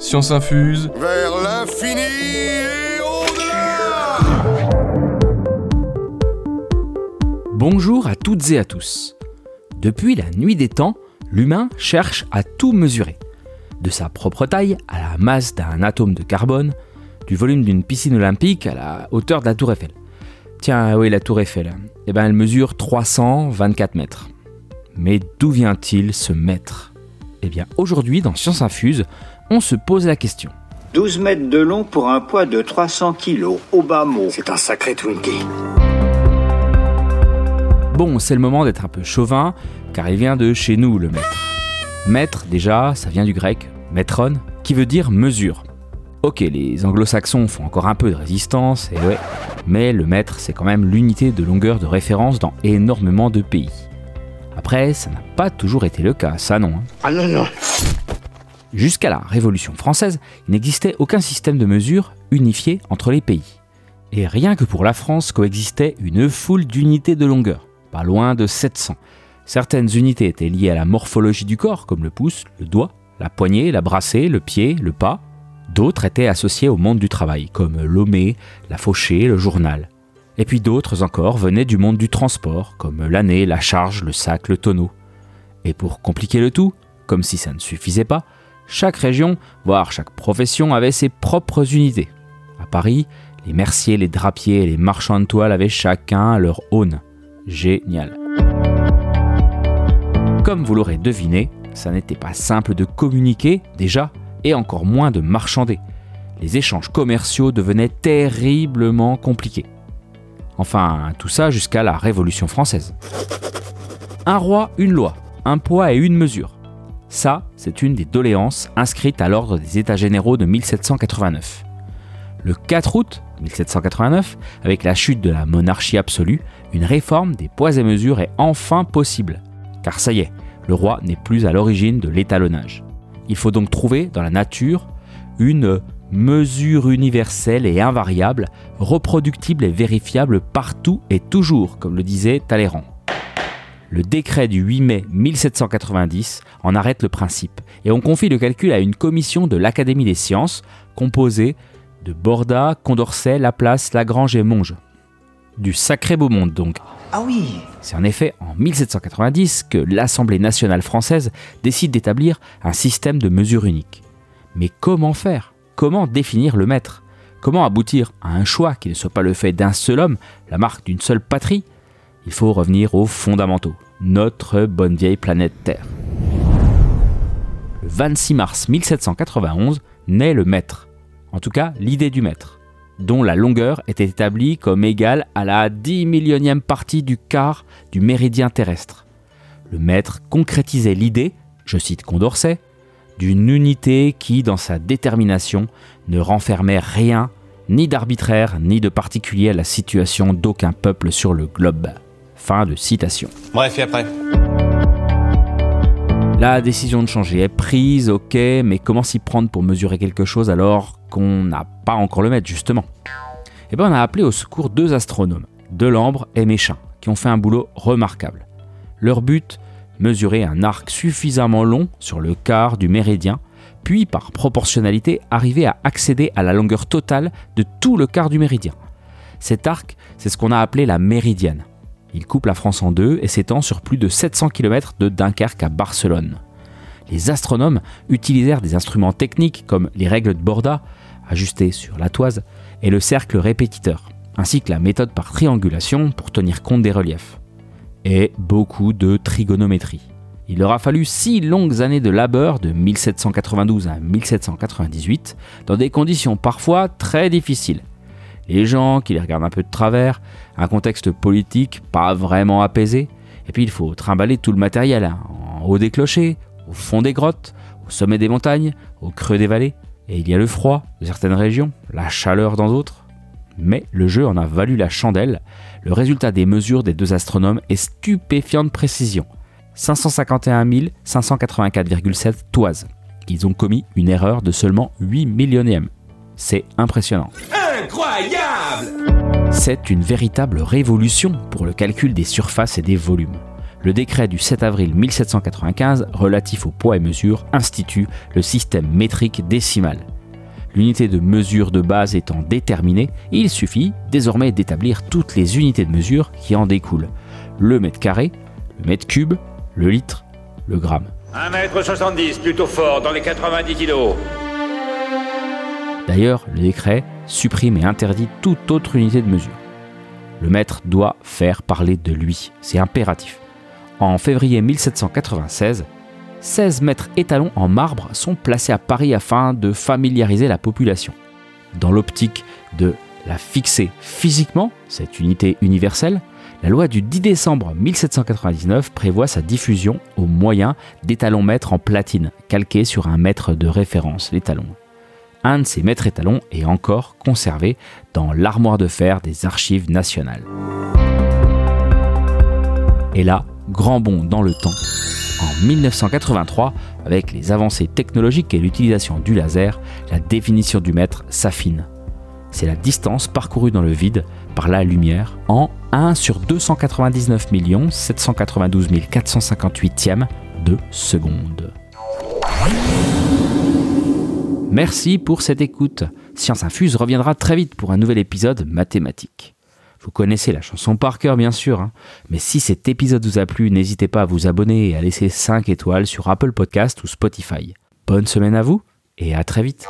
Science infuse. Vers l'infini et au-delà Bonjour à toutes et à tous. Depuis la nuit des temps, l'humain cherche à tout mesurer. De sa propre taille à la masse d'un atome de carbone, du volume d'une piscine olympique à la hauteur de la tour Eiffel. Tiens, oui, la tour Eiffel? Eh ben, elle mesure 324 mètres. Mais d'où vient-il ce mètre? Eh bien, aujourd'hui, dans Science Infuse, on se pose la question. 12 mètres de long pour un poids de 300 kilos, au bas mot. C'est un sacré Twinkie. Bon, c'est le moment d'être un peu chauvin, car il vient de chez nous, le mètre. Mètre, déjà, ça vient du grec metron, qui veut dire mesure. Ok, les anglo-saxons font encore un peu de résistance, et ouais, mais le mètre, c'est quand même l'unité de longueur de référence dans énormément de pays. Après, ça n'a pas toujours été le cas, ça non. hein. Ah non, non. Jusqu'à la Révolution française, il n'existait aucun système de mesure unifié entre les pays. Et rien que pour la France coexistait une foule d'unités de longueur, pas loin de 700. Certaines unités étaient liées à la morphologie du corps, comme le pouce, le doigt, la poignée, la brassée, le pied, le pas. D'autres étaient associées au monde du travail, comme l'homé, la fauchée, le journal. Et puis d'autres encore venaient du monde du transport, comme l'année, la charge, le sac, le tonneau. Et pour compliquer le tout, comme si ça ne suffisait pas, chaque région, voire chaque profession avait ses propres unités. À Paris, les merciers, les drapiers et les marchands de toile avaient chacun leur aune. Génial. Comme vous l'aurez deviné, ça n'était pas simple de communiquer déjà, et encore moins de marchander. Les échanges commerciaux devenaient terriblement compliqués. Enfin, tout ça jusqu'à la Révolution française. Un roi, une loi, un poids et une mesure. Ça, c'est une des doléances inscrites à l'ordre des États généraux de 1789. Le 4 août 1789, avec la chute de la monarchie absolue, une réforme des poids et mesures est enfin possible. Car ça y est, le roi n'est plus à l'origine de l'étalonnage. Il faut donc trouver dans la nature une mesure universelle et invariable, reproductible et vérifiable partout et toujours, comme le disait Talleyrand. Le décret du 8 mai 1790 en arrête le principe et on confie le calcul à une commission de l'Académie des sciences composée de Borda, Condorcet, Laplace, Lagrange et Monge. Du sacré beau monde donc. Ah oui. C'est en effet en 1790 que l'Assemblée nationale française décide d'établir un système de mesure unique. Mais comment faire? Comment définir le maître? Comment aboutir à un choix qui ne soit pas le fait d'un seul homme, la marque d'une seule patrie? Il faut revenir aux fondamentaux, notre bonne vieille planète Terre. Le 26 mars 1791 naît le maître, en tout cas l'idée du maître, dont la longueur était établie comme égale à la 10 millionième partie du quart du méridien terrestre. Le maître concrétisait l'idée, je cite Condorcet, d'une unité qui, dans sa détermination, ne renfermait rien, ni d'arbitraire, ni de particulier à la situation d'aucun peuple sur le globe. Fin de citation. Bref, et après La décision de changer est prise, ok, mais comment s'y prendre pour mesurer quelque chose alors qu'on n'a pas encore le mètre, justement? Eh bien, on a appelé au secours deux astronomes, Delambre et Méchin, qui ont fait un boulot remarquable. Leur but mesurer un arc suffisamment long sur le quart du méridien, puis par proportionnalité arriver à accéder à la longueur totale de tout le quart du méridien. Cet arc, c'est ce qu'on a appelé la méridienne. Il coupe la France en deux et s'étend sur plus de 700 km de Dunkerque à Barcelone. Les astronomes utilisèrent des instruments techniques comme les règles de Borda, ajustées sur la toise, et le cercle répétiteur, ainsi que la méthode par triangulation pour tenir compte des reliefs et beaucoup de trigonométrie. Il leur a fallu six longues années de labeur de 1792 à 1798 dans des conditions parfois très difficiles. Les gens qui les regardent un peu de travers, un contexte politique pas vraiment apaisé, et puis il faut trimballer tout le matériel, hein, en haut des clochers, au fond des grottes, au sommet des montagnes, au creux des vallées, et il y a le froid de certaines régions, la chaleur dans d'autres. Mais le jeu en a valu la chandelle. Le résultat des mesures des deux astronomes est stupéfiant de précision. 551 584,7 toises. Ils ont commis une erreur de seulement 8 millionièmes. C'est impressionnant. Incroyable C'est une véritable révolution pour le calcul des surfaces et des volumes. Le décret du 7 avril 1795 relatif au poids et mesure institue le système métrique décimal. L'unité de mesure de base étant déterminée, il suffit désormais d'établir toutes les unités de mesure qui en découlent. Le mètre carré, le mètre cube, le litre, le gramme. 1m70, plutôt fort, dans les 90 kilos. D'ailleurs, le décret supprime et interdit toute autre unité de mesure. Le maître doit faire parler de lui, c'est impératif. En février 1796, 16 mètres étalons en marbre sont placés à Paris afin de familiariser la population. Dans l'optique de la fixer physiquement, cette unité universelle, la loi du 10 décembre 1799 prévoit sa diffusion au moyen d'étalons mètres en platine, calqués sur un mètre de référence, l'étalon. Un de ces mètres étalons est encore conservé dans l'armoire de fer des archives nationales. Et là, grand bond dans le temps. En 1983, avec les avancées technologiques et l'utilisation du laser, la définition du mètre s'affine. C'est la distance parcourue dans le vide par la lumière en 1 sur 299 792 458e de seconde. Merci pour cette écoute. Science Infuse reviendra très vite pour un nouvel épisode mathématique. Vous connaissez la chanson par cœur bien sûr, hein. mais si cet épisode vous a plu, n'hésitez pas à vous abonner et à laisser 5 étoiles sur Apple Podcast ou Spotify. Bonne semaine à vous et à très vite.